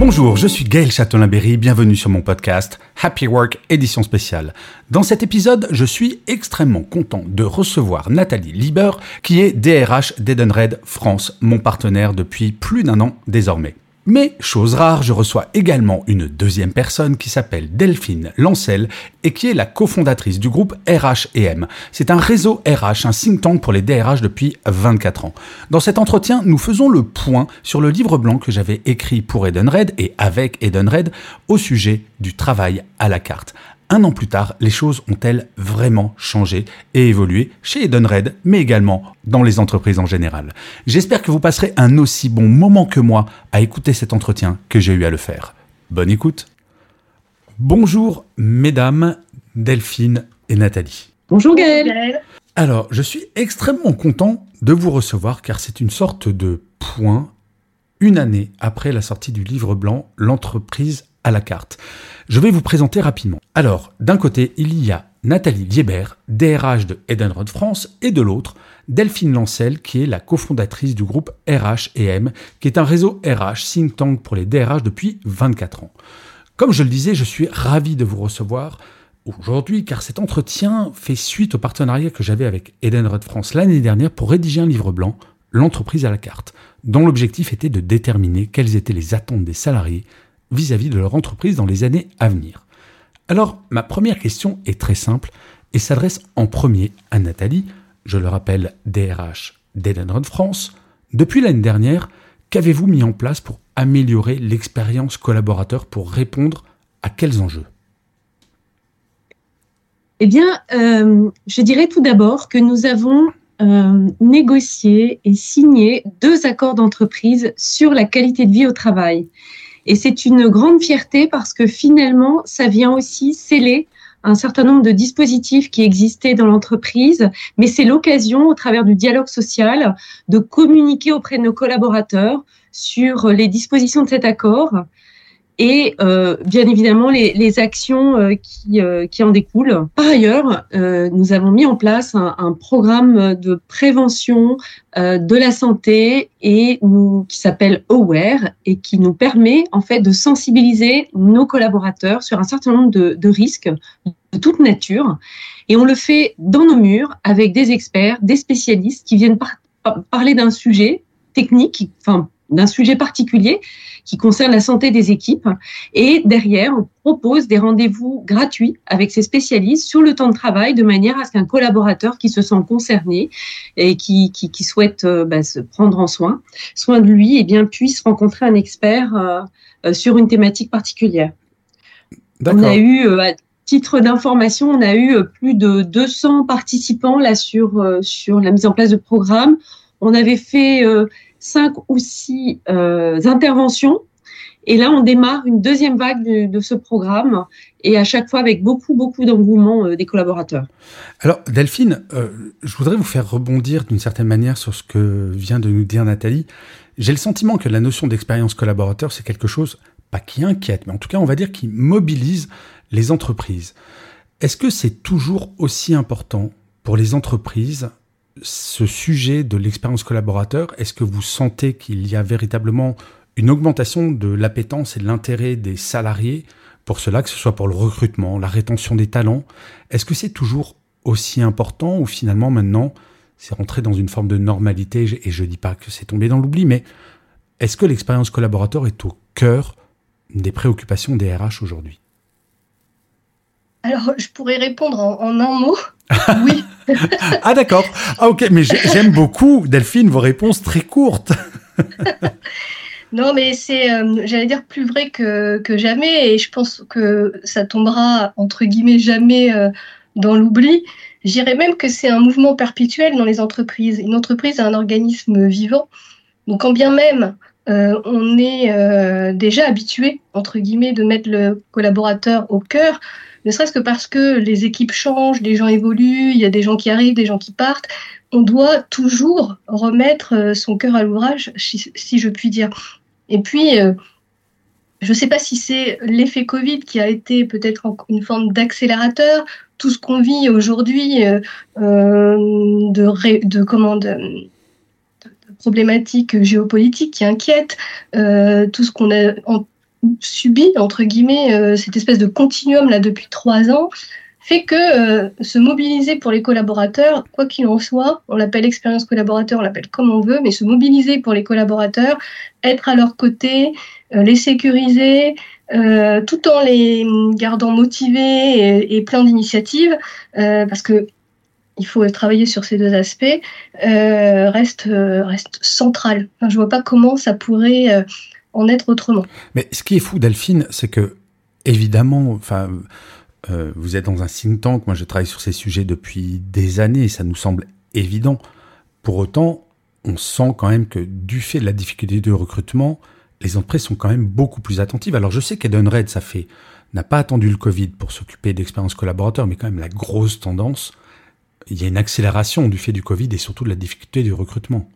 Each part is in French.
Bonjour, je suis Gaël Châtelain-Berry, bienvenue sur mon podcast Happy Work édition spéciale. Dans cet épisode, je suis extrêmement content de recevoir Nathalie Lieber, qui est DRH d'Edenred France, mon partenaire depuis plus d'un an désormais. Mais, chose rare, je reçois également une deuxième personne qui s'appelle Delphine Lancel et qui est la cofondatrice du groupe RH&M. C'est un réseau RH, un think tank pour les DRH depuis 24 ans. Dans cet entretien, nous faisons le point sur le livre blanc que j'avais écrit pour Edenred et avec Edenred au sujet du travail à la carte. Un an plus tard, les choses ont-elles vraiment changé et évolué chez Edenred, mais également dans les entreprises en général? J'espère que vous passerez un aussi bon moment que moi à écouter cet entretien que j'ai eu à le faire. Bonne écoute Bonjour mesdames, Delphine et Nathalie. Bonjour Gaël. Alors, je suis extrêmement content de vous recevoir car c'est une sorte de point une année après la sortie du livre blanc L'entreprise à la carte. Je vais vous présenter rapidement. Alors, d'un côté, il y a Nathalie Liebert, DRH de Edenred France, et de l'autre, Delphine Lancel, qui est la cofondatrice du groupe RH&M, qui est un réseau RH think tank pour les DRH depuis 24 ans. Comme je le disais, je suis ravi de vous recevoir aujourd'hui car cet entretien fait suite au partenariat que j'avais avec Edenred France l'année dernière pour rédiger un livre blanc, L'entreprise à la carte, dont l'objectif était de déterminer quelles étaient les attentes des salariés vis-à-vis de leur entreprise dans les années à venir. Alors, ma première question est très simple et s'adresse en premier à Nathalie, je le rappelle, DRH d'Edenred France. Depuis l'année dernière, qu'avez-vous mis en place pour améliorer l'expérience collaborateur pour répondre à quels enjeux? Eh bien, euh, je dirais tout d'abord que nous avons euh, négocié et signé deux accords d'entreprise sur la qualité de vie au travail. Et c'est une grande fierté parce que finalement, ça vient aussi sceller un certain nombre de dispositifs qui existaient dans l'entreprise, mais c'est l'occasion, au travers du dialogue social, de communiquer auprès de nos collaborateurs sur les dispositions de cet accord et euh, bien évidemment les, les actions euh, qui, euh, qui, en découlent. Par ailleurs, euh, nous avons mis en place un, un programme de prévention euh, de la santé et nous, qui s'appelle Aware et qui nous permet en fait de sensibiliser nos collaborateurs sur un certain nombre de, de risques de toute nature. Et on le fait dans nos murs avec des experts, des spécialistes qui viennent par parler d'un sujet technique, enfin d'un sujet particulier qui concerne la santé des équipes. Et derrière, on propose des rendez-vous gratuits avec ces spécialistes sur le temps de travail de manière à ce qu'un collaborateur qui se sent concerné et qui, qui, qui souhaite euh, bah, se prendre en soin, soin de lui, et eh bien, puisse rencontrer un expert euh, euh, sur une thématique particulière. On a eu, euh, à titre d'information, on a eu plus de 200 participants là sur, sur la mise en place de programmes. On avait fait cinq ou six euh, interventions. Et là, on démarre une deuxième vague de, ce programme et à chaque fois avec beaucoup, beaucoup d'engouement euh, des collaborateurs. Alors, Delphine, euh, je voudrais vous faire rebondir d'une certaine manière sur ce que vient de nous dire Nathalie. J'ai le sentiment que la notion d'expérience collaborateur, c'est quelque chose, pas qui inquiète, mais en tout cas, on va dire qui mobilise les entreprises. Est-ce que c'est toujours aussi important pour les entreprises ce sujet de l'expérience collaborateur, est-ce que vous sentez qu'il y a véritablement une augmentation de l'appétence et de l'intérêt des salariés pour cela, que ce soit pour le recrutement, la rétention des talents? Est-ce que c'est toujours aussi important ou finalement maintenant c'est rentré dans une forme de normalité? Et je ne dis pas que c'est tombé dans l'oubli, mais est-ce que l'expérience collaborateur est au cœur des préoccupations des RH aujourd'hui? Alors, je pourrais répondre en, en un mot. Oui. ah d'accord. Ah ok, mais j'aime beaucoup, Delphine, vos réponses très courtes. non, mais c'est, euh, j'allais dire, plus vrai que, que, jamais, et je pense que ça tombera, entre guillemets, jamais euh, dans l'oubli. Je dirais même que c'est un mouvement perpétuel dans les entreprises. Une entreprise est un organisme vivant. Donc, quand bien même euh, on est déjà habitué, entre guillemets, de mettre le collaborateur au cœur, ne serait-ce que parce que les équipes changent, les gens évoluent, il y a des gens qui arrivent, des gens qui partent. On doit toujours remettre euh, son cœur à l'ouvrage, si, je puis dire. Et puis, je ne sais pas si c'est l'effet Covid qui a été peut-être une forme d'accélérateur. Tout ce qu'on vit aujourd'hui de, de, problématiques géopolitiques qui inquiètent, euh, tout ce qu'on a subi, entre guillemets, euh, cette espèce de continuum là depuis trois ans, fait que euh, se mobiliser pour les collaborateurs, quoi qu'il en soit, on l'appelle expérience collaborateur, on l'appelle comme on veut, mais se mobiliser pour les collaborateurs, être à leur côté, les sécuriser, tout en les gardant motivés et, et plein d'initiatives, parce que il faut travailler sur ces deux aspects, euh, reste, euh, reste central. je ne vois pas comment ça pourrait euh, en être autrement. Mais ce qui est fou, Delphine, c'est que, évidemment, enfin, vous êtes dans un think tank, moi je travaille sur ces sujets depuis des années, et ça nous semble évident. Pour autant, on sent quand même que du fait de la difficulté de recrutement, les entreprises sont quand même beaucoup plus attentives. Alors je sais qu'Edenred, ça fait, n'a pas attendu le Covid pour s'occuper d'expérience collaborateur, mais quand même la grosse tendance, il y a une accélération du fait du Covid et surtout de la difficulté du recrutement.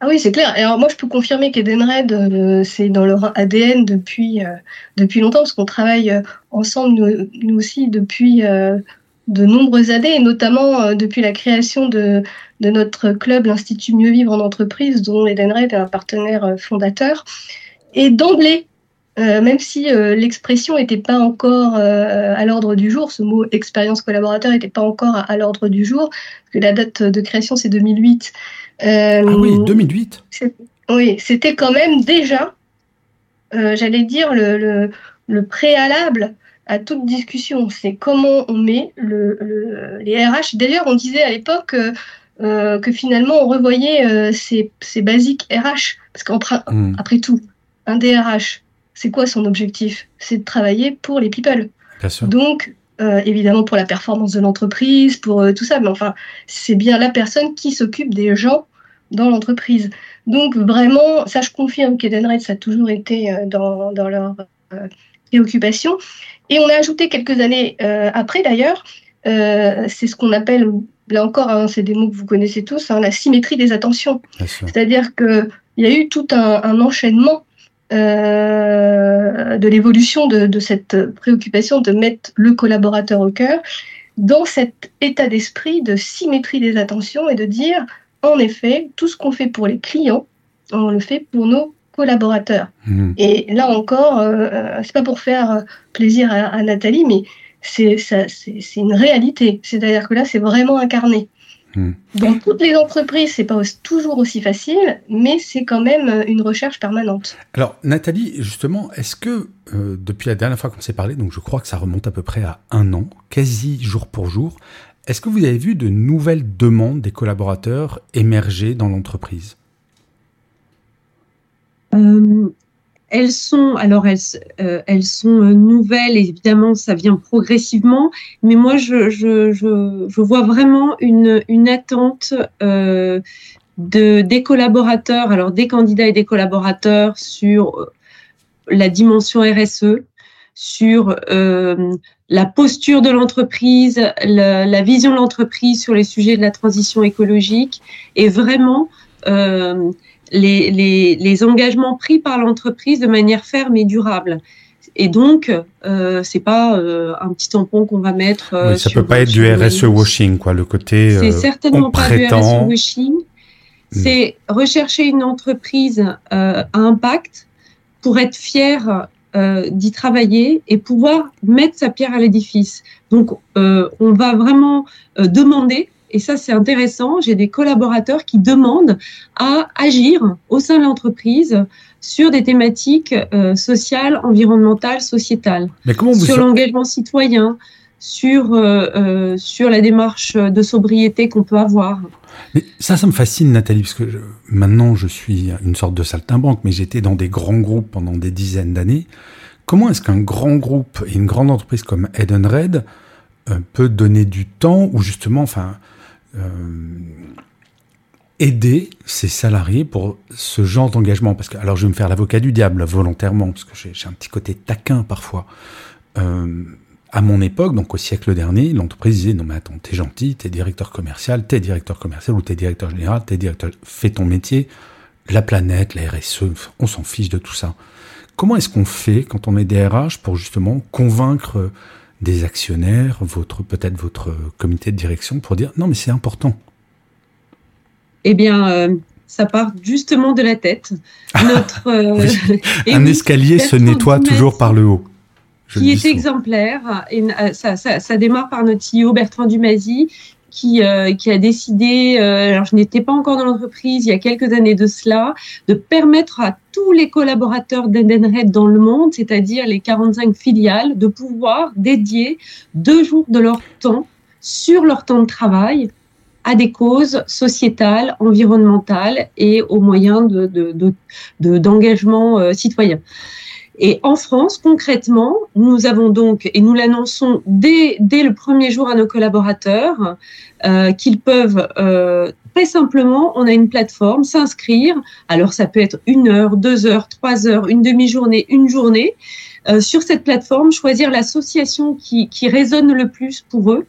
Ah oui, c'est clair. alors moi, je peux confirmer qu'Edenred, euh, c'est dans leur ADN depuis, euh, depuis longtemps, parce qu'on travaille euh, ensemble, nous, aussi, depuis de nombreuses années, et notamment depuis la création de, de notre club, l'Institut Mieux Vivre en entreprise, dont Edenred est un partenaire fondateur. Et d'emblée, même si l'expression n'était pas encore à l'ordre du jour, ce mot expérience collaborateur n'était pas encore à, l'ordre du jour, parce que la date de création c'est 2008. Ah oui, 2008 Oui, c'était quand même déjà, j'allais dire, le, le, préalable à toute discussion. C'est comment on met le, les RH. D'ailleurs, on disait à l'époque que finalement on revoyait ces, ces, basiques RH, parce qu'après hmm. après tout, un DRH, c'est quoi son objectif? C'est de travailler pour les people. Donc, euh, évidemment pour la performance de l'entreprise, pour euh, tout ça, mais enfin, c'est bien la personne qui s'occupe des gens dans l'entreprise. Donc, vraiment, ça, je confirme qu'Edenred, ça a toujours été euh, dans, dans, leur préoccupation. Et on a ajouté quelques années après, d'ailleurs, c'est ce qu'on appelle, là encore, hein, c'est des mots que vous connaissez tous, hein, la symétrie des attentions. C'est-à-dire qu'il y a eu tout un, un enchaînement euh, de l'évolution de, cette préoccupation de mettre le collaborateur au cœur dans cet état d'esprit de symétrie des attentions et de dire, en effet, tout ce qu'on fait pour les clients, on le fait pour nos collaborateurs. Mmh. Et là encore, euh, c'est pas pour faire plaisir à, Nathalie, mais c'est une réalité. C'est-à-dire que là, c'est vraiment incarné. Hmm. Dans toutes les entreprises, c'est pas toujours aussi facile, mais c'est quand même euh, une recherche permanente. Alors, Nathalie, justement, est-ce que euh, depuis la dernière fois qu'on s'est parlé, donc je crois que ça remonte à peu près à un an, quasi jour pour jour, est-ce que vous avez vu de nouvelles demandes des collaborateurs émerger dans l'entreprise? Euh, elles sont, euh, euh, nouvelles, évidemment, ça vient progressivement, mais moi, je, vois vraiment une, attente de, des collaborateurs, alors des candidats et des collaborateurs sur la dimension RSE, sur euh, la posture de l'entreprise, la, la, vision de l'entreprise sur les sujets de la transition écologique, et vraiment euh, les, les, les engagements pris par l'entreprise de manière ferme et durable. Et donc, euh, c'est pas euh, un petit tampon qu'on va mettre. Euh, ça peut pas être du RSE washing, quoi, le côté. C'est certainement pas du RSE washing. Hmm. C'est rechercher une entreprise à impact pour être fier euh, d'y travailler et pouvoir mettre sa pierre à l'édifice. Donc, on va vraiment demander et ça c'est intéressant, j'ai des collaborateurs qui demandent à agir au sein de l'entreprise sur des thématiques euh, sociales, environnementales, sociétales, Mais comment vous sur l'engagement citoyen, sur, euh, euh, sur la démarche de sobriété qu'on peut avoir. Mais ça, ça me fascine, Nathalie, parce que maintenant je suis une sorte de saltimbanque, mais j'étais dans des grands groupes pendant des dizaines d'années. Comment est-ce qu'un grand groupe et une grande entreprise comme Edenred peut donner du temps ou justement, enfin, aider ses salariés pour ce genre d'engagement? Parce que, alors je vais me faire l'avocat du diable volontairement, parce que j'ai un petit côté taquin parfois. Euh, à mon époque, donc au siècle dernier, l'entreprise disait non mais attends, t'es gentil, t'es directeur commercial, t'es directeur commercial ou t'es directeur général, t'es directeur, fais ton métier. La planète, la RSE, on s'en fiche de tout ça. Comment est-ce qu'on fait quand on est DRH pour justement convaincre des actionnaires, votre peut-être votre comité de direction, pour dire non mais c'est important? Eh bien, euh, ça part justement de la tête. Notre, euh, Un escalier se nettoie toujours par le haut. Qui est exemplaire. Et, euh, ça, démarre par notre CEO Bertrand Dumazy, qui, qui a décidé, alors je n'étais pas encore dans l'entreprise il y a quelques années de cela, de permettre à tous les collaborateurs d'Edenred dans le monde, c'est-à-dire les 45 filiales, de pouvoir dédier deux jours de leur temps sur leur temps de travail à des causes sociétales, environnementales et aux moyens d'engagement de, de, euh, citoyen. Et en France, concrètement, nous avons donc, et nous l'annonçons dès, dès le premier jour à nos collaborateurs, euh, qu'ils peuvent euh, très simplement, on a une plateforme, s'inscrire. Alors ça peut être une heure, deux heures, trois heures, une demi-journée, une journée. Euh, sur cette plateforme, choisir l'association qui, qui résonne le plus pour eux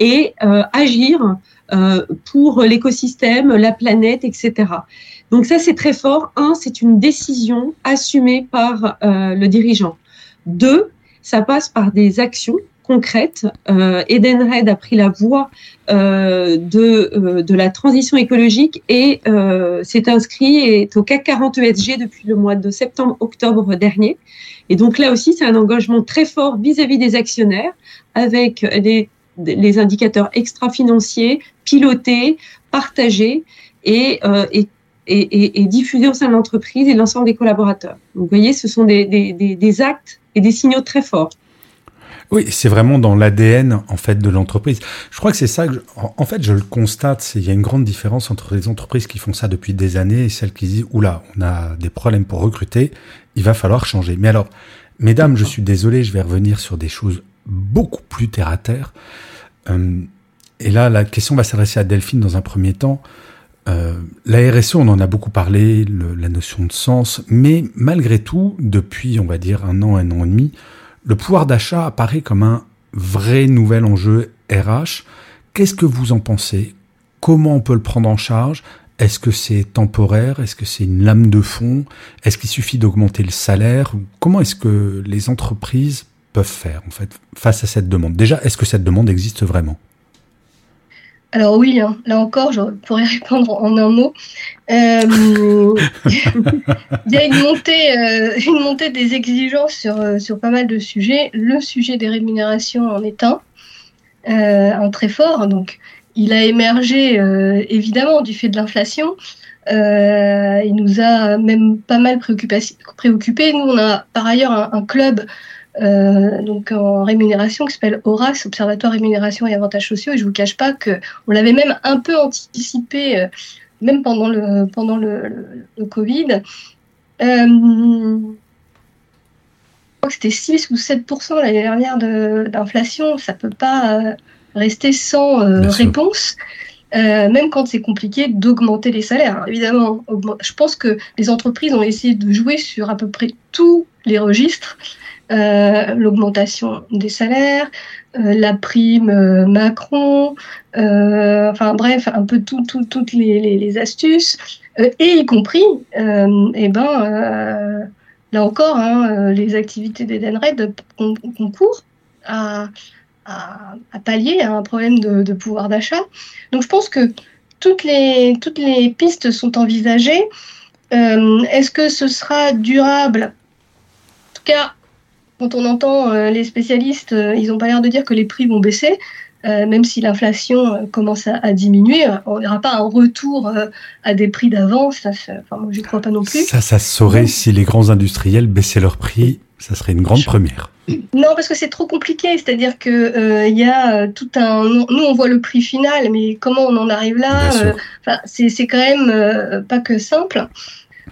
et agir pour l'écosystème, la planète, etc. Donc ça, c'est très fort. Un, c'est une décision assumée par euh, le dirigeant. Deux, ça passe par des actions concrètes. Euh, Edenred a pris la voie euh, de, euh, de la transition écologique et s'est inscrit et est au CAC 40 ESG depuis le mois de septembre-octobre dernier. Et donc là aussi, c'est un engagement très fort vis-à-vis -vis des actionnaires avec des les indicateurs extra-financiers, pilotés, partagés et, euh, et, et, et, au sein de l'entreprise et l'ensemble des collaborateurs. Vous voyez, ce sont des, actes et des signaux très forts. Oui, c'est vraiment dans l'ADN en fait de l'entreprise. Je crois que c'est ça. En fait, je le constate. Il y a une grande différence entre les entreprises qui font ça depuis des années et celles qui disent oula, on a des problèmes pour recruter. Il va falloir changer. Mais alors, mesdames, je suis désolé, je vais revenir sur des choses beaucoup plus terre à terre. Euh, et là, la question va s'adresser à Delphine dans un premier temps. Euh, la RSE, on en a beaucoup parlé, la notion de sens, mais malgré tout, depuis, on va dire, un an, un an et demi, le pouvoir d'achat apparaît comme un vrai nouvel enjeu RH. Qu'est-ce que vous en pensez? Comment on peut le prendre en charge? Est-ce que c'est temporaire? Est-ce que c'est une lame de fond? Est-ce qu'il suffit d'augmenter le salaire? Comment est-ce que les entreprises peuvent faire en fait face à cette demande? Déjà, est-ce que cette demande existe vraiment? Alors oui, hein, là encore, je pourrais répondre en un mot. Euh, il y a une montée, euh, une montée des exigences sur, euh, sur pas mal de sujets. Le sujet des rémunérations en est un, un très fort. Donc, il a émergé évidemment du fait de l'inflation. il nous a même pas mal préoccupés. Nous, on a par ailleurs un, un club euh, donc en rémunération qui s'appelle ORAS, Observatoire Rémunération et Avantages Sociaux. Et je vous cache pas que on l'avait même un peu anticipé, euh, même pendant le pendant le, le, Covid. Euh, je crois que c'était 6 ou 7% l'année dernière d'inflation. Ça peut pas rester sans réponse. même quand c'est compliqué d'augmenter les salaires. évidemment, je pense que les entreprises ont essayé de jouer sur à peu près tous les registres. Euh, l'augmentation des salaires, euh, la prime euh, Macron, enfin bref, un peu tout, toutes les, astuces, et y compris, eh ben, là encore, hein, les activités d'Edenred concourent à, à, pallier un problème de, de pouvoir d'achat. Donc je pense que toutes les, toutes les pistes sont envisagées. Est-ce que ce sera durable? En tout cas, quand on entend euh, les spécialistes, euh, ils n'ont pas l'air de dire que les prix vont baisser. Euh, même si l'inflation commence à, diminuer, on n'aura pas un retour à des prix d'avant. Ça, enfin, moi, j'y crois pas non plus. Ça, ça se saurait si les grands industriels baissaient leurs prix. Ça serait une grande première. Non, parce que c'est trop compliqué. C'est-à-dire que il y a tout un. Nous, on voit le prix final, mais comment on en arrive là C'est quand même pas que simple.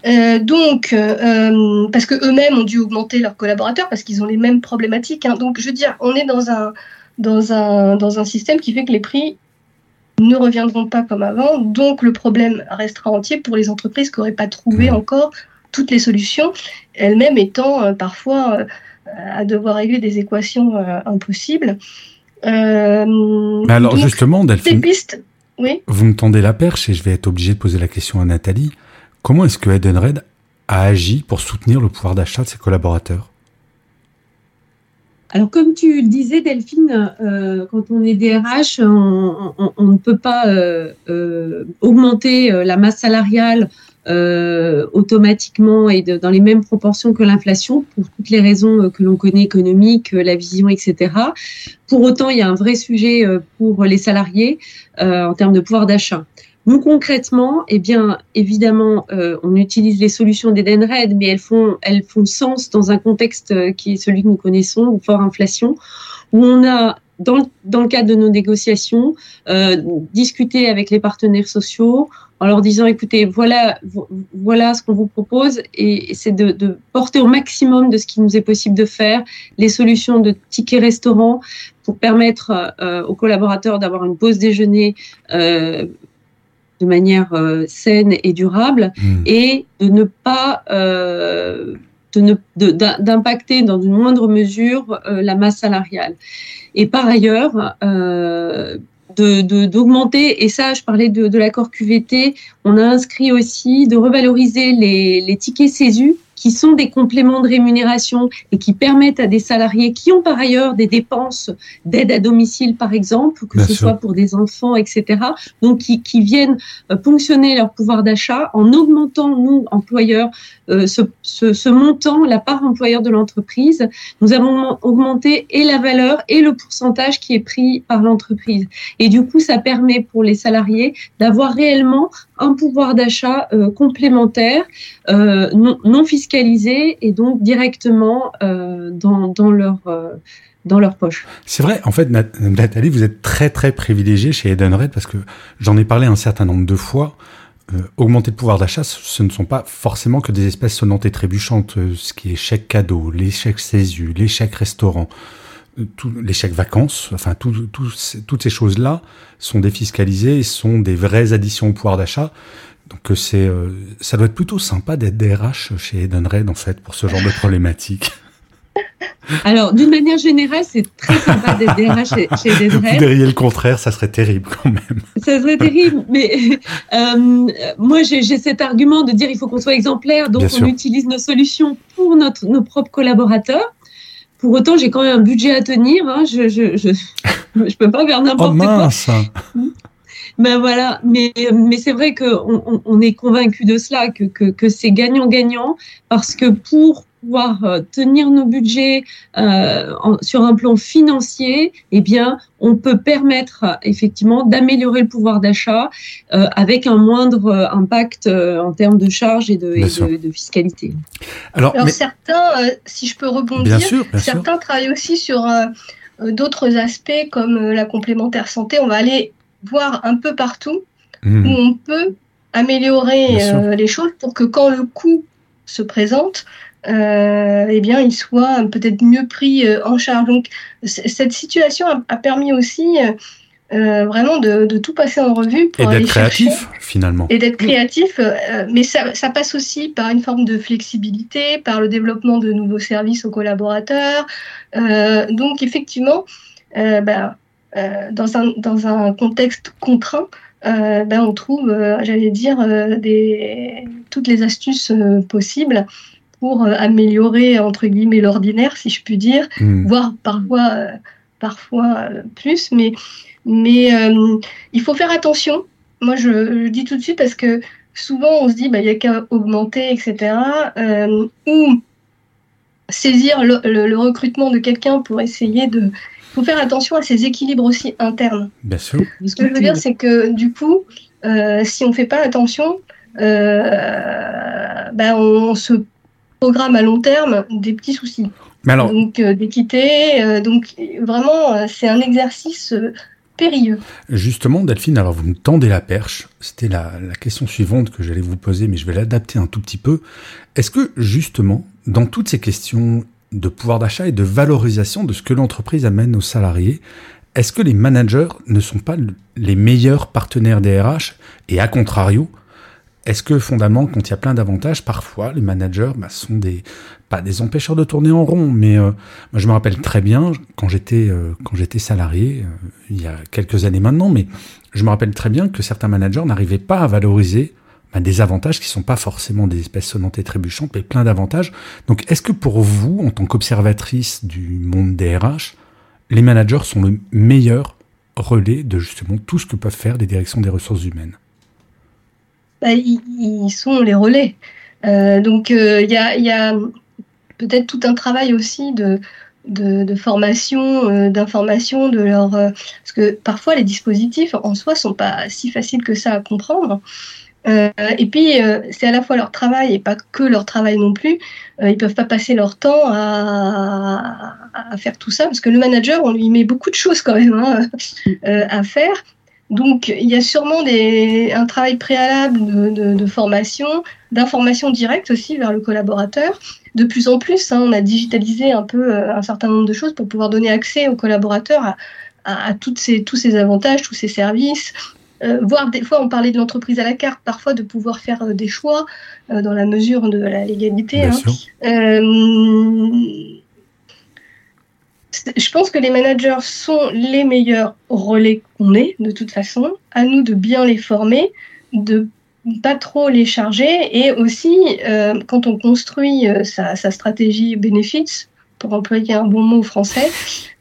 Euh, donc, euh, euh, parce que eux-mêmes ont dû augmenter leurs collaborateurs parce qu'ils ont les mêmes problématiques. Hein. Donc, je veux dire, on est dans un dans un, dans un système qui fait que les prix ne reviendront pas comme avant. Donc le problème restera entier pour les entreprises qui n'auraient pas trouvé encore toutes les solutions, elles-mêmes étant euh, parfois à devoir régler des équations impossibles. Mais alors justement, Delphine, pistes, oui vous me tendez la perche et je vais être obligé de poser la question à Nathalie. Comment est-ce que Edenred a agi pour soutenir le pouvoir d'achat de ses collaborateurs? Alors, comme tu le disais, Delphine, euh, quand on est DRH, on, ne peut pas euh, euh, augmenter la masse salariale automatiquement et dans les mêmes proportions que l'inflation, pour toutes les raisons que l'on connaît, économiques, la vision, etc. Pour autant, il y a un vrai sujet pour les salariés en termes de pouvoir d'achat. Nous, concrètement, eh bien, évidemment, euh, on utilise les solutions d'Edenred, mais elles font, elles font sens dans un contexte euh, qui est celui que nous connaissons, fort inflation, où on a, dans, dans le cadre de nos négociations, euh, discuté avec les partenaires sociaux en leur disant, écoutez, voilà, voilà ce qu'on vous propose, et, c'est de, porter au maximum de ce qui nous est possible de faire, les solutions de tickets restaurants pour permettre euh, aux collaborateurs d'avoir une pause déjeuner de manière euh, saine et durable hmm. et de ne pas euh, d'impacter dans une moindre mesure euh, la masse salariale. Et par ailleurs, euh, d'augmenter, et ça je parlais de, de l'accord QVT, on a inscrit aussi de revaloriser les, les tickets CESU qui sont des compléments de rémunération et qui permettent à des salariés qui ont par ailleurs des dépenses d'aide à domicile, par exemple, que ce soit pour des enfants, etc., donc qui, qui viennent euh, ponctionner leur pouvoir d'achat en augmentant, nous, employeurs, euh, ce, ce, ce, montant, la part employeur de l'entreprise. Nous avons augmenté et la valeur et le pourcentage qui est pris par l'entreprise. Et du coup, ça permet pour les salariés d'avoir réellement un pouvoir d'achat euh, complémentaire, euh, non, non, et donc directement euh, dans, dans, leur dans leur poche. C'est vrai, en fait, Nathalie, vous êtes très très privilégiée chez Edenred parce que j'en ai parlé un certain nombre de fois. augmenter le pouvoir d'achat, ce ne sont pas forcément que des espèces sonnantes et trébuchantes, ce qui est chèque cadeau, les chèques CESU, les chèques restaurants tout, les chèques vacances, enfin tout, toutes ces choses-là sont défiscalisées et sont des vraies additions au pouvoir d'achat. Donc euh, c'est, euh, ça doit être plutôt sympa d'être DRH chez Edenred en fait pour ce genre de problématique. Alors, d'une manière générale, c'est très sympa d'être DRH chez, chez Edenred. Vous diriez le contraire, ça serait terrible quand même. Ça serait terrible, mais euh, moi j'ai cet argument de dire il faut qu'on soit exemplaire, donc on utilise nos solutions pour notre, nos propres collaborateurs. Pour autant, j'ai quand même un budget à tenir. Hein. Je, je, je, je peux pas faire n'importe oh mince. quoi. Ben voilà, mais, mais c'est vrai qu'on on, on est convaincu de cela, que, que, que c'est gagnant-gagnant, parce que pour pouvoir euh, tenir nos budgets euh, sur un plan financier, eh bien, on peut permettre effectivement d'améliorer le pouvoir d'achat euh, avec un moindre impact en termes de charges et de, de, fiscalité. Alors, certains, si je peux rebondir, certains travaillent aussi sur d'autres aspects comme la complémentaire santé. On va aller voir un peu partout mmh. où on peut améliorer les choses pour que quand le coût se présente, euh, eh bien, il soit peut-être mieux pris euh, en charge. Donc, cette situation a, permis aussi euh, vraiment de, tout passer en revue pour et d'être créatif finalement. Et d'être créatif, mais ça, passe aussi par une forme de flexibilité, par le développement de nouveaux services aux collaborateurs. donc, effectivement, ben, dans, un, dans un contexte contraint, ben, on trouve, j'allais dire, des, toutes les astuces possibles pour euh, améliorer entre guillemets l'ordinaire, si je puis dire, hmm. voire parfois, euh, parfois euh, plus. Mais, mais il faut faire attention. Moi, je, le dis tout de suite parce que souvent on se dit, bah, il n'y a qu'à augmenter, etc. ou saisir le, recrutement de quelqu'un pour essayer de. Faut faire attention à ces équilibres aussi internes. Bien sûr. Ce que je veux dire, c'est que du coup, si on ne fait pas attention, ben on se programme à long terme des petits soucis. donc euh, d'équité, euh, donc vraiment euh, c'est un exercice périlleux. Justement, Delphine, alors vous me tendez la perche. C'était la, la question suivante que j'allais vous poser, mais je vais l'adapter un tout petit peu. Est-ce que justement, dans toutes ces questions de pouvoir d'achat et de valorisation de ce que l'entreprise amène aux salariés. Est-ce que les managers ne sont pas les meilleurs partenaires des RH Et à contrario, est-ce que fondamentalement, quand il y a plein d'avantages, parfois les managers bah, sont des pas des empêcheurs de tourner en rond, mais euh, moi je me rappelle très bien quand j'étais euh, quand j'étais salarié euh, il y a quelques années maintenant, mais je me rappelle très bien que certains managers n'arrivaient pas à valoriser des avantages qui sont pas forcément des espèces sonnantes et trébuchantes, mais plein d'avantages. Donc est-ce que pour vous, en tant qu'observatrice du monde des RH, les managers sont le meilleur relais de justement tout ce que peuvent faire les directions des ressources humaines? Bah, ils, sont les relais. Euh, donc euh, il y, a, peut-être tout un travail aussi de, formation, euh, d'information de leur parce que parfois les dispositifs en soi sont pas si faciles que ça à comprendre. Et puis c'est à la fois leur travail et pas que leur travail non plus. ils peuvent pas passer leur temps à, à, faire tout ça parce que le manager on lui met beaucoup de choses quand même hein, à faire. Donc, il y a sûrement des, un travail préalable de, formation, d'information directe aussi vers le collaborateur. De plus en plus, hein, on a digitalisé un peu euh, un certain nombre de choses pour pouvoir donner accès au collaborateur à, toutes ces, tous ces avantages, tous ces services. Euh, voire des fois, on parlait de l'entreprise à la carte, parfois de pouvoir faire euh, des choix dans la mesure de la légalité. Hein je pense que les managers sont les meilleurs relais qu'on ait, de toute façon. À nous de bien les former, de pas trop les charger et aussi, euh, quand on construit euh, sa, stratégie benefits, pour employer un bon mot français,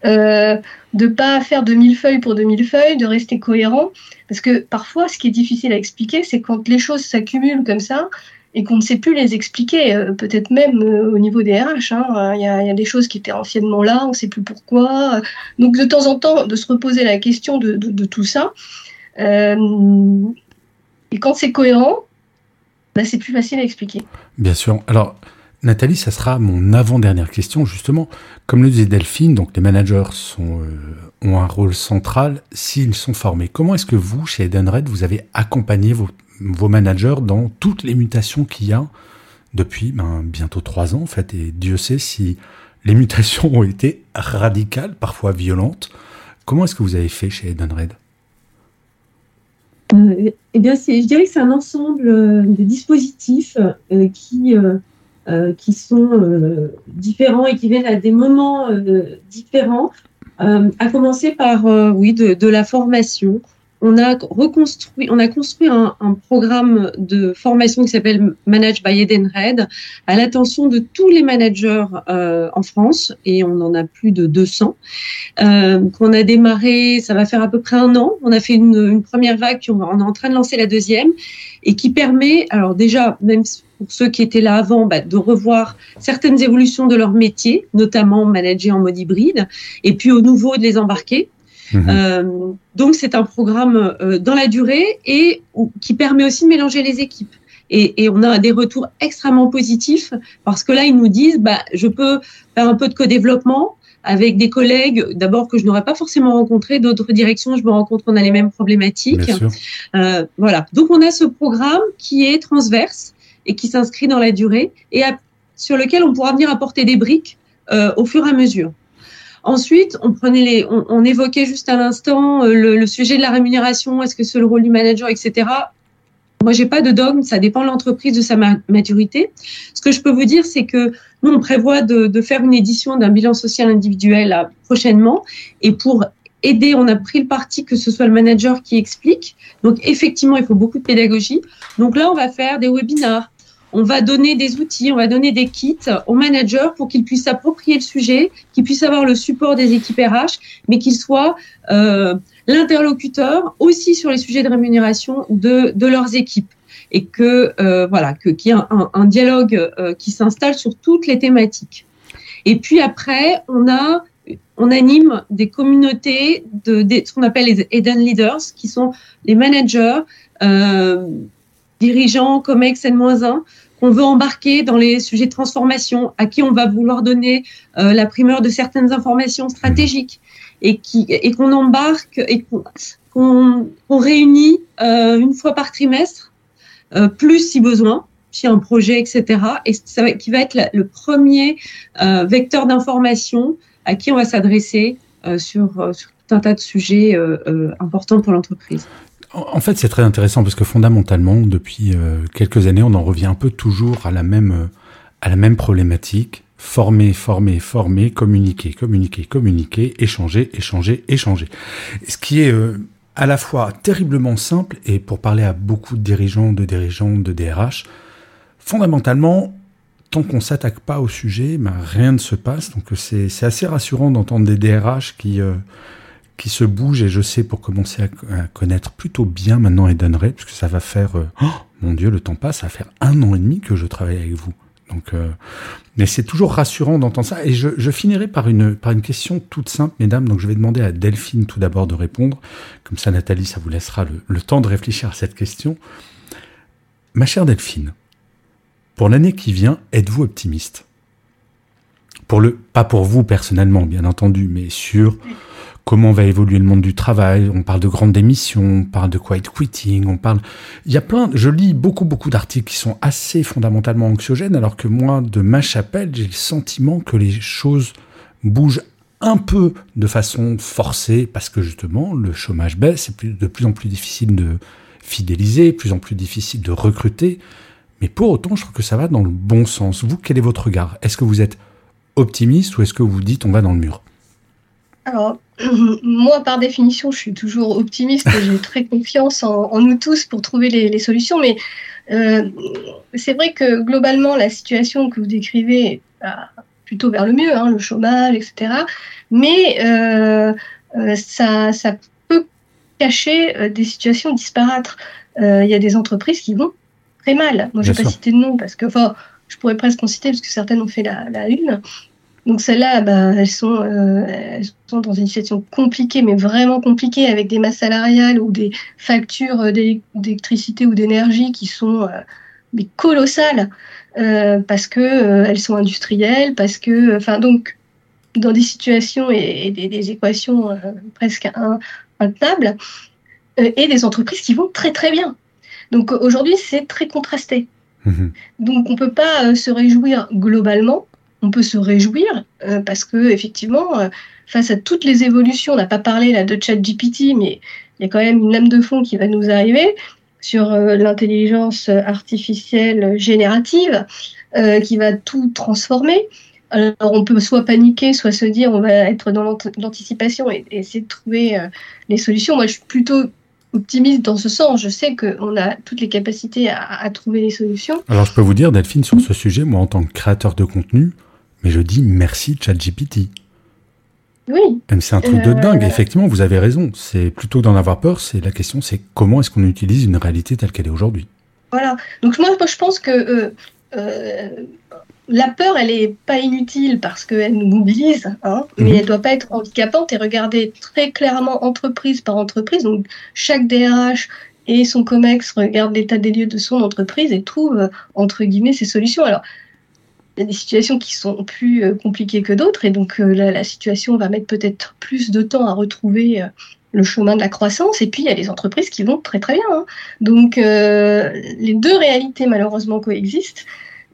euh, de pas faire de mille feuilles pour de mille feuilles, de rester cohérent. Parce que parfois, ce qui est difficile à expliquer, c'est quand les choses s'accumulent comme ça, et qu'on ne sait plus les expliquer, euh, peut-être même euh, au niveau des RH. Hein. Il, y a, des choses qui étaient anciennement là, on ne sait plus pourquoi. Donc de temps en temps, de se reposer la question de, tout ça. Euh, et quand c'est cohérent, bah, c'est plus facile à expliquer. Bien sûr. Alors, Nathalie, ça sera mon avant-dernière question, justement. Comme le disait Delphine, donc les managers sont, ont un rôle central s'ils sont formés. Comment est-ce que vous, chez Edenred, vous avez accompagné vos, managers dans toutes les mutations qu'il y a depuis ben, bientôt trois ans, en fait? Et Dieu sait si les mutations ont été radicales, parfois violentes. Comment est-ce que vous avez fait chez Edenred? Euh, eh bien, je dirais que c'est un ensemble euh, de dispositifs euh, qui, qui sont différents et qui viennent à des moments différents. à commencer par, oui, de, la formation, on a construit un, programme de formation qui s'appelle Manage by Edenred à l'attention de tous les managers euh, en France et on en a plus de 200 euh, qu'on a démarré, ça va faire à peu près un an. On a fait une, première vague, on, on est en train de lancer la deuxième et qui permet, alors déjà même pour ceux qui étaient là avant, bah, de revoir certaines évolutions de leur métier, notamment manager en mode hybride, et puis au nouveau de les embarquer. Mhm. Euh, donc c'est un programme euh, dans la durée et qui permet aussi de mélanger les équipes. Et, on a des retours extrêmement positifs parce que là ils nous disent bah je peux faire un peu de co-développement avec des collègues d'abord que je n'aurais pas forcément rencontré, d'autres directions je me rends compte qu'on a les mêmes problématiques. Euh, voilà. Donc on a ce programme qui est transverse et qui s'inscrit dans la durée et sur lequel on pourra venir apporter des briques au fur et à mesure. Ensuite, on prenait les, on, évoquait juste à l'instant euh, le, sujet de la rémunération. Est-ce que c'est le rôle du manager, etc. Moi, j'ai pas de dogme. Ça dépend de l'entreprise, de sa maturité. Ce que je peux vous dire, c'est que nous, on prévoit de, faire une édition d'un bilan social individuel prochainement. Et pour aider, on a pris le parti que ce soit le manager qui explique. Donc, effectivement, il faut beaucoup de pédagogie. Donc là, on va faire des webinars on va donner des outils, on va donner des kits aux managers pour qu'ils puissent s'approprier le sujet, qu'ils puissent avoir le support des équipes RH, mais qu'ils soient euh, l'interlocuteur aussi sur les sujets de rémunération de, leurs équipes et que euh, voilà que qu'il y ait un, dialogue euh, qui s'installe sur toutes les thématiques. Et puis après, on a on anime des communautés de, ce qu'on appelle les Eden Leaders, qui sont les managers, dirigeants, COMEX N-1, qu'on veut embarquer dans les sujets de transformation, à qui on va vouloir donner euh, la primeur de certaines informations stratégiques et qui et qu'on embarque et qu'on réunit euh, une fois par trimestre, euh, plus si besoin, puis un projet, etc. Et qui va être le premier vecteur d'information à qui on va s'adresser sur, sur tout un tas de sujets importants pour l'entreprise. En fait, c'est très intéressant parce que fondamentalement, depuis quelques années, on en revient un peu toujours à la même, à la même problématique former, former, former, communiquer, communiquer, communiquer, échanger, échanger, échanger. Ce qui est euh, à la fois terriblement simple et pour parler à beaucoup de dirigeants, de dirigeants, de DRH, fondamentalement, tant qu'on s'attaque pas au sujet, ben, rien ne se passe. Donc c'est assez rassurant d'entendre des DRH qui euh, qui se bougent et je sais pour commencer à, connaître plutôt bien maintenant Eden Ray, puisque ça va faire, euh, oh, mon Dieu, le temps passe, ça va faire un an et demi que je travaille avec vous. Donc, euh, mais c'est toujours rassurant d'entendre ça. Et je, je, finirai par une, par une question toute simple, mesdames. Donc, je vais demander à Delphine tout d'abord de répondre. Comme ça, Nathalie, ça vous laissera le, le temps de réfléchir à cette question. Ma chère Delphine, pour l'année qui vient, êtes-vous optimiste? Pas pour vous personnellement, bien entendu, mais sur comment va évoluer le monde du travail, on parle de grandes démissions, on parle de quiet quitting, on parle... Il y a plein... Je lis beaucoup, beaucoup d'articles qui sont assez fondamentalement anxiogènes, alors que moi, de ma chapelle, j'ai le sentiment que les choses bougent un peu de façon forcée, parce que justement, le chômage baisse, c'est de plus en plus difficile de fidéliser, de plus en plus difficile de recruter, mais pour autant, je trouve que ça va dans le bon sens. Vous, quel est votre regard? Est-ce que vous êtes optimiste ou est-ce que vous dites on va dans le mur? Alors, moi, par définition, je suis toujours optimiste et j'ai très confiance en, nous tous pour trouver les, solutions. Mais euh, c'est vrai que globalement, la situation que vous décrivez va plutôt vers le mieux, hein, le chômage, etc. Mais euh, euh, ça, ça, peut cacher des situations disparates. Il y a des entreprises qui vont très mal. Moi, je ne vais pas citer de nom parce que, enfin, je pourrais presque en citer parce que certaines ont fait la, la une. Donc celles-là, bah, elles, sont, euh, elles sont dans une situation compliquée, mais vraiment compliquée, avec des masses salariales ou des factures euh, d'électricité ou d'énergie qui sont euh, mais colossales parce que elles sont industrielles, parce que, enfin donc dans des situations et, des, des, équations presque intenables, et des entreprises qui vont très très bien. Donc aujourd'hui, c'est très contrasté. Mmh donc on peut pas se réjouir globalement on peut se réjouir euh, parce que effectivement, euh, face à toutes les évolutions, on n'a pas parlé là de ChatGPT, mais il y a quand même une lame de fond qui va nous arriver sur euh, l'intelligence artificielle générative qui va tout transformer. Alors on peut soit paniquer, soit se dire on va être dans l'anticipation et, essayer de trouver les solutions. Moi, je suis plutôt optimiste dans ce sens. Je sais qu'on a toutes les capacités à, à, trouver les solutions. Alors, je peux vous dire, Delphine, sur ce sujet, moi, en tant que créateur de contenu, mais je dis merci ChatGPT. Oui. C'est un truc de dingue. Euh, Effectivement, vous avez raison. C'est plutôt d'en avoir peur. C'est la question, c'est comment est-ce qu'on utilise une réalité telle qu'elle est aujourd'hui? Voilà. Donc moi, je pense que euh, euh, la peur, elle est pas inutile parce qu'elle nous mobilise, hein, mais mhm. elle doit pas être handicapante et regarder très clairement entreprise par entreprise. Donc chaque DRH et son COMEX regarde l'état des lieux de son entreprise et trouve entre guillemets ses solutions. Alors il y a des situations qui sont plus euh, compliquées que d'autres, et donc euh, la, situation va mettre peut-être plus de temps à retrouver euh, le chemin de la croissance. Et puis il y a des entreprises qui vont très très bien. Hein. Donc les deux réalités malheureusement coexistent.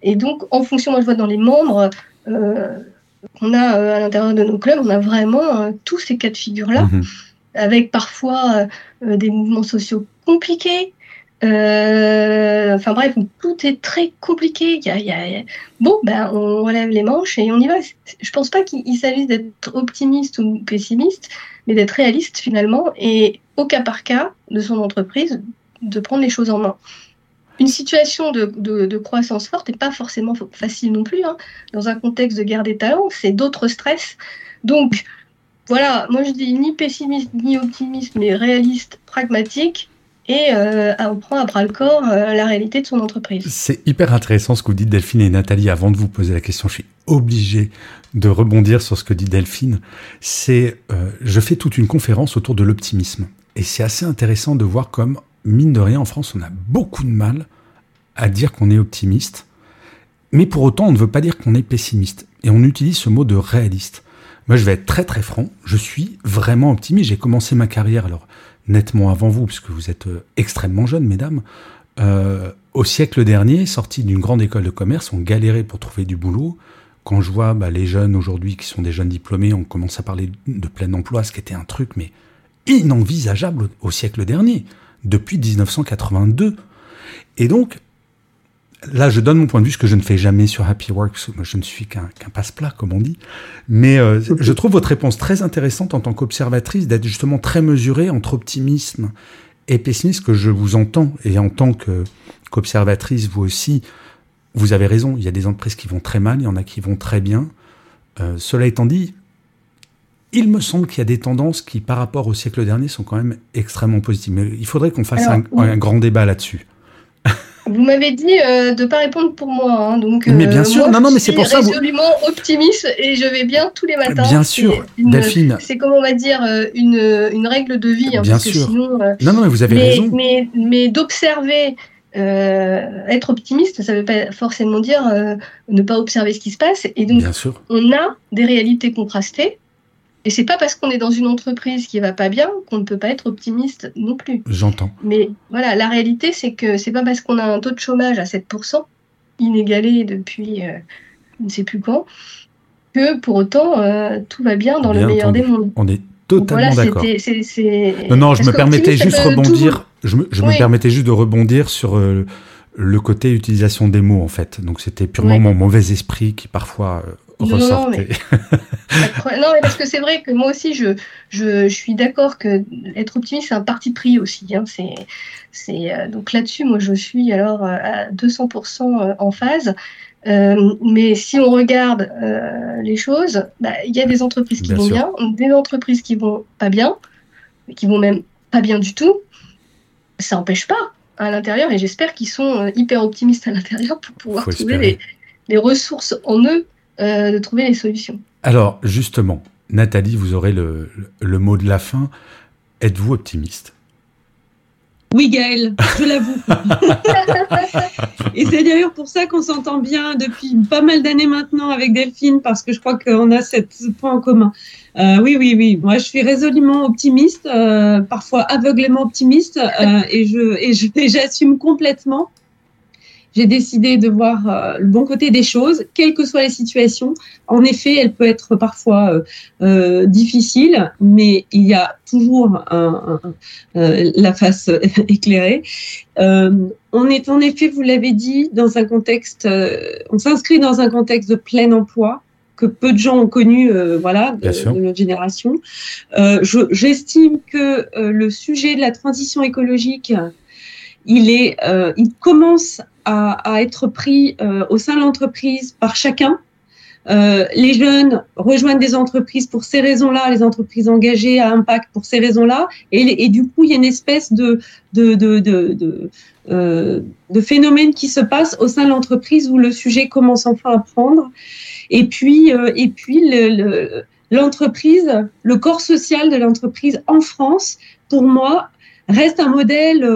Et donc en fonction, moi je vois dans les membres qu'on a à l'intérieur de nos clubs, on a vraiment tous ces cas de figure-là, mmh avec parfois des mouvements sociaux compliqués, euh, enfin bref, tout est très compliqué. Il y a, Bon, ben, on relève les manches et on y va. Je pense pas qu'il s'agisse d'être optimiste ou pessimiste, mais d'être réaliste finalement et au cas par cas de son entreprise, de prendre les choses en main. Une situation de, de, croissance forte n'est pas forcément facile non plus. Hein. Dans un contexte de guerre des talents, c'est d'autres stress. Donc, voilà, moi je dis ni pessimiste ni optimiste, mais réaliste, pragmatique et euh, on prend à bras le corps euh, la réalité de son entreprise. C'est hyper intéressant ce que vous dites Delphine et Nathalie. Avant de vous poser la question, je suis obligé de rebondir sur ce que dit Delphine. C'est, euh, je fais toute une conférence autour de l'optimisme et c'est assez intéressant de voir comme mine de rien en France, on a beaucoup de mal à dire qu'on est optimiste, mais pour autant on ne veut pas dire qu'on est pessimiste et on utilise ce mot de réaliste. Moi, je vais être très très franc. Je suis vraiment optimiste. J'ai commencé ma carrière alors nettement avant vous, puisque vous êtes euh, extrêmement jeune, mesdames, euh, au siècle dernier, sortis d'une grande école de commerce, ont galéré pour trouver du boulot. Quand je vois bah, les jeunes aujourd'hui qui sont des jeunes diplômés, on commence à parler de plein emploi, ce qui était un truc mais inenvisageable au siècle dernier, depuis 1982. Et donc, là, je donne mon point de vue, ce que je ne fais jamais sur Happy Work, je ne suis qu'un passe-plat, comme on dit. Mais euh, je trouve votre réponse très intéressante en tant qu'observatrice, d'être justement très mesurée entre optimisme et pessimisme, que je vous entends, et en tant qu'observatrice, vous aussi, vous avez raison, il y a des entreprises qui vont très mal, il y en a qui vont très bien. Euh, cela étant dit, il me semble qu'il y a des tendances qui, par rapport au siècle dernier, sont quand même extrêmement positives. Mais il faudrait qu'on fasse un, un grand débat là-dessus. Vous m'avez dit euh, de ne pas répondre pour moi, hein, donc. mais bien euh, sûr, non, non, mais c'est pour ça. Je suis résolument optimiste et je vais bien tous les matins. Bien sûr, Delphine. C'est comme on va dire euh, une, une règle de vie. Hein, bien sûr. non, non, mais vous avez raison. Mais, mais d'observer, être optimiste, ça ne veut pas forcément dire ne pas observer ce qui se passe. Et donc, on a des réalités contrastées. Et c'est pas parce qu'on est dans une entreprise qui va pas bien qu'on ne peut pas être optimiste non plus. J'entends. Mais voilà, la réalité, c'est que c'est pas parce qu'on a un taux de chômage à 7%, inégalé depuis euh, je ne sais plus quand, que pour autant euh, tout va bien dans le meilleur des mondes. On est totalement d'accord. Non, non, je me permettais juste rebondir. Je me, je me permettais juste de rebondir sur euh, le côté utilisation des mots en fait. Donc c'était purement mon mauvais esprit qui parfois non, mais... parce que c'est vrai que moi aussi, je, je, suis d'accord que être optimiste, c'est un parti pris aussi. Hein. C'est, c'est, euh, donc là-dessus, moi, je suis alors euh, à 200% euh, en phase. mais si on regarde les choses, bah, il y a des entreprises qui vont bien, des entreprises qui vont pas bien, qui vont même pas bien du tout. Ça n'empêche pas à l'intérieur, et j'espère qu'ils sont hyper optimistes à l'intérieur pour pouvoir trouver les, les, ressources en eux de trouver les solutions. Alors, justement, Nathalie, vous aurez le, le mot de la fin. Êtes-vous optimiste? Oui, Gaël, je l'avoue. et c'est d'ailleurs pour ça qu'on s'entend bien depuis pas mal d'années maintenant avec Delphine, parce que je crois qu'on a ce point en commun. Euh, oui, oui, oui. Moi, je suis résolument optimiste, euh, parfois aveuglément optimiste, et je et j'assume complètement j'ai décidé de voir euh, le bon côté des choses, quelles que soient les situations. En effet, elle peut être parfois euh, euh difficile, mais il y a toujours un, un, euh, la face éclairée. on est en effet, vous l'avez dit, dans un contexte, on s'inscrit dans un contexte de plein emploi que peu de gens ont connu, voilà, de, de, notre génération. J'estime que le sujet de la transition écologique il est, euh, il commence à, être pris euh, au sein de l'entreprise par chacun. Euh, les jeunes rejoignent des entreprises pour ces raisons-là, les entreprises engagées à impact pour ces raisons-là, et, du coup, il y a une espèce de, de, euh, qui se passe au sein de l'entreprise où le sujet commence enfin à prendre. Et puis, et puis le, l'entreprise, le, corps social de l'entreprise en France, pour moi, reste un modèle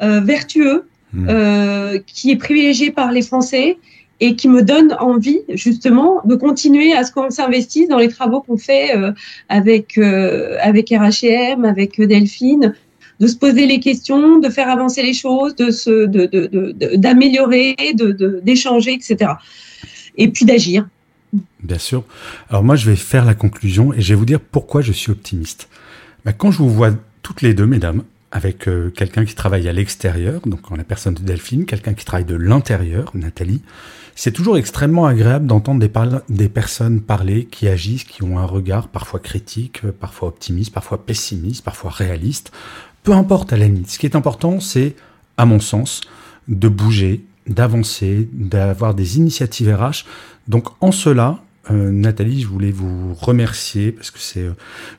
vertueux hmm. euh, qui est privilégié par les Français et qui me donne envie justement de continuer à ce qu'on s'investisse dans les travaux qu'on fait euh, avec avec RHM, avec Delphine, de se poser les questions, de faire avancer les choses, de se d'améliorer, de, de, d'échanger, etc. Et puis d'agir. Bien sûr. Alors moi, je vais faire la conclusion et je vais vous dire pourquoi je suis optimiste. Bah, quand je vous vois toutes les deux, mesdames, avec euh, quelqu'un qui travaille à l'extérieur, donc en la personne de Delphine, quelqu'un qui travaille de l'intérieur, Nathalie. C'est toujours extrêmement agréable d'entendre des, des, personnes parler, qui agissent, qui ont un regard parfois critique, euh, parfois optimiste, parfois pessimiste, parfois réaliste. Peu importe à la limite. Ce qui est important, c'est, à mon sens, de bouger, d'avancer, d'avoir des initiatives RH. Donc en cela, euh, Nathalie, je voulais vous remercier parce que c'est,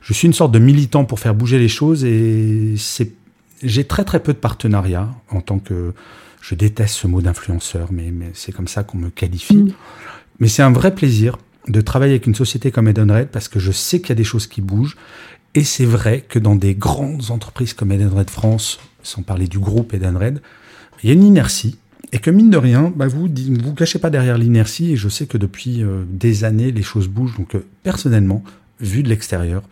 je suis une sorte de militant pour faire bouger les choses et c'est j'ai très très peu de partenariats en tant que je déteste ce mot d'influenceur, mais, mais c'est comme ça qu'on me qualifie. Mm. Mais c'est un vrai plaisir de travailler avec une société comme Edenred parce que je sais qu'il y a des choses qui bougent. Et c'est vrai que dans des grandes entreprises comme Edenred France, sans parler du groupe Edenred, il y a une inertie. Et que mine de rien, bah vous ne vous cachez pas derrière l'inertie. Et je sais que depuis euh, des années, les choses bougent. Donc euh, personnellement, vu de l'extérieur,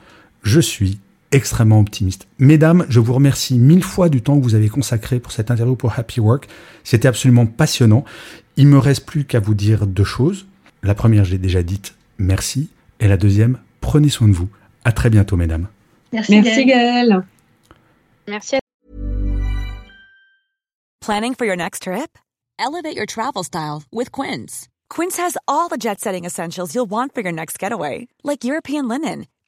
je suis extrêmement optimiste. Mesdames, je vous remercie mille fois du temps que vous avez consacré pour cette interview pour Happy Work. C'était absolument passionnant. Il me reste plus qu'à vous dire deux choses. La première, j'ai déjà dite, merci. Et la deuxième, prenez soin de vous. À très bientôt, mesdames. Merci, merci Gaëlle. Merci. Planning for your next trip? Elevate your travel style with Quince. Quince has all the jet-setting essentials you'll want for your next getaway, like European linen,